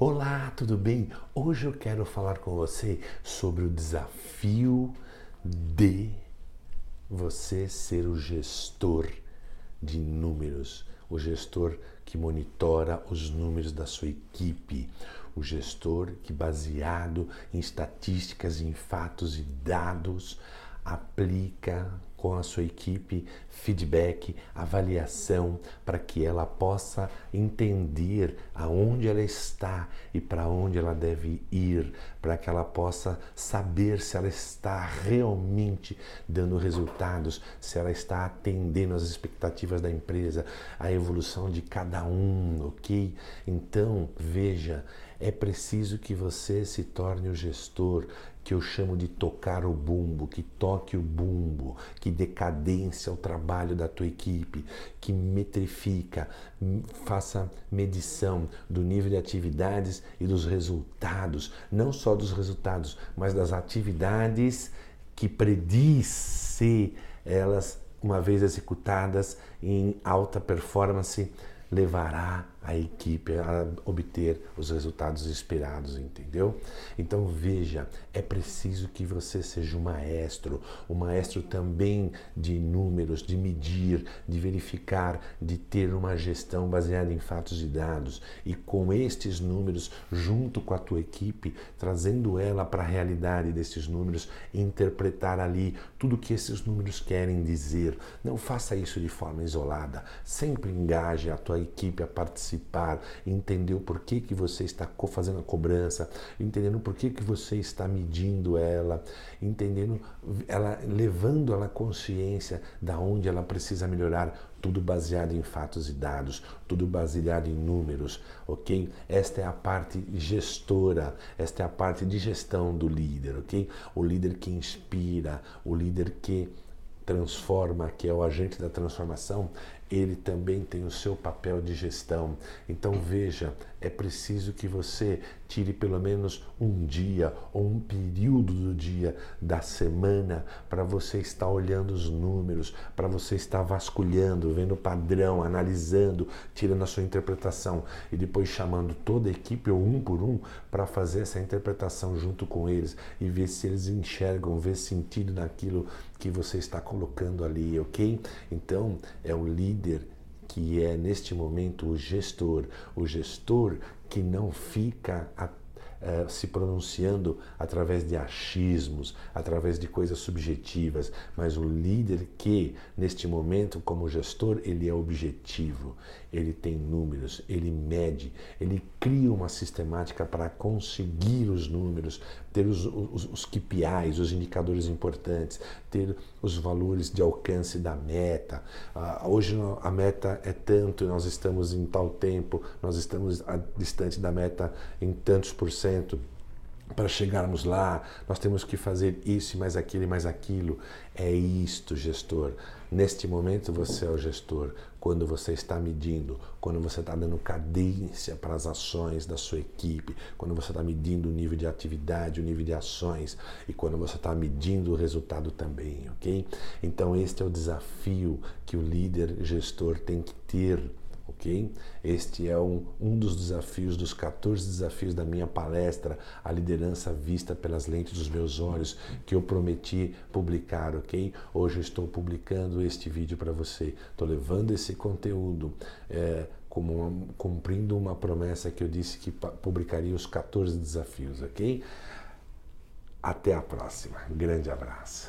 Olá, tudo bem? Hoje eu quero falar com você sobre o desafio de você ser o gestor de números, o gestor que monitora os números da sua equipe, o gestor que, baseado em estatísticas, em fatos e dados, aplica com a sua equipe feedback, avaliação, para que ela possa entender aonde ela está e para onde ela deve ir, para que ela possa saber se ela está realmente dando resultados, se ela está atendendo às expectativas da empresa, a evolução de cada um, ok? Então, veja, é preciso que você se torne o gestor que eu chamo de tocar o bumbo, que toque o bumbo, que decadência o trabalho da tua equipe, que metrifica, faça medição do nível de atividades e dos resultados, não só dos resultados, mas das atividades que prediz se elas, uma vez executadas em alta performance, levará a equipe a obter os resultados esperados, entendeu? Então veja, é preciso que você seja um maestro, um maestro também de números, de medir, de verificar, de ter uma gestão baseada em fatos e dados e com estes números junto com a tua equipe, trazendo ela para a realidade desses números, interpretar ali tudo que esses números querem dizer. Não faça isso de forma isolada, sempre engaje a tua equipe a participar entender o porquê que você está fazendo a cobrança, entendendo por que você está medindo ela, entendendo ela, levando ela à consciência da onde ela precisa melhorar, tudo baseado em fatos e dados, tudo baseado em números, ok? Esta é a parte gestora, esta é a parte de gestão do líder, ok? O líder que inspira, o líder que transforma, que é o agente da transformação, ele também tem o seu papel de gestão. Então veja, é preciso que você tire pelo menos um dia ou um período do dia da semana para você estar olhando os números, para você estar vasculhando, vendo o padrão, analisando, tirando a sua interpretação e depois chamando toda a equipe ou um por um para fazer essa interpretação junto com eles e ver se eles enxergam, ver sentido naquilo que você está colocando ali, ok? Então é o líder que é neste momento o gestor, o gestor que não fica a, uh, se pronunciando através de achismos, através de coisas subjetivas, mas o líder que neste momento como gestor ele é objetivo, ele tem números, ele mede, ele cria uma sistemática para conseguir os números, ter os, os, os KPIs, os indicadores importantes, ter os valores de alcance da meta. Uh, hoje a meta é tanto, nós estamos em tal tempo, nós estamos distante da meta em tantos por cento para chegarmos lá, nós temos que fazer isso, mais aquilo e mais aquilo. É isto, gestor. Neste momento você é o gestor. Quando você está medindo, quando você está dando cadência para as ações da sua equipe, quando você está medindo o nível de atividade, o nível de ações e quando você está medindo o resultado também, ok? Então este é o desafio que o líder gestor tem que ter ok? Este é um, um dos desafios, dos 14 desafios da minha palestra, a liderança vista pelas lentes dos meus olhos, que eu prometi publicar, ok? Hoje eu estou publicando este vídeo para você, estou levando esse conteúdo. É, como uma, cumprindo uma promessa que eu disse que publicaria os 14 desafios, ok? Até a próxima. Grande abraço.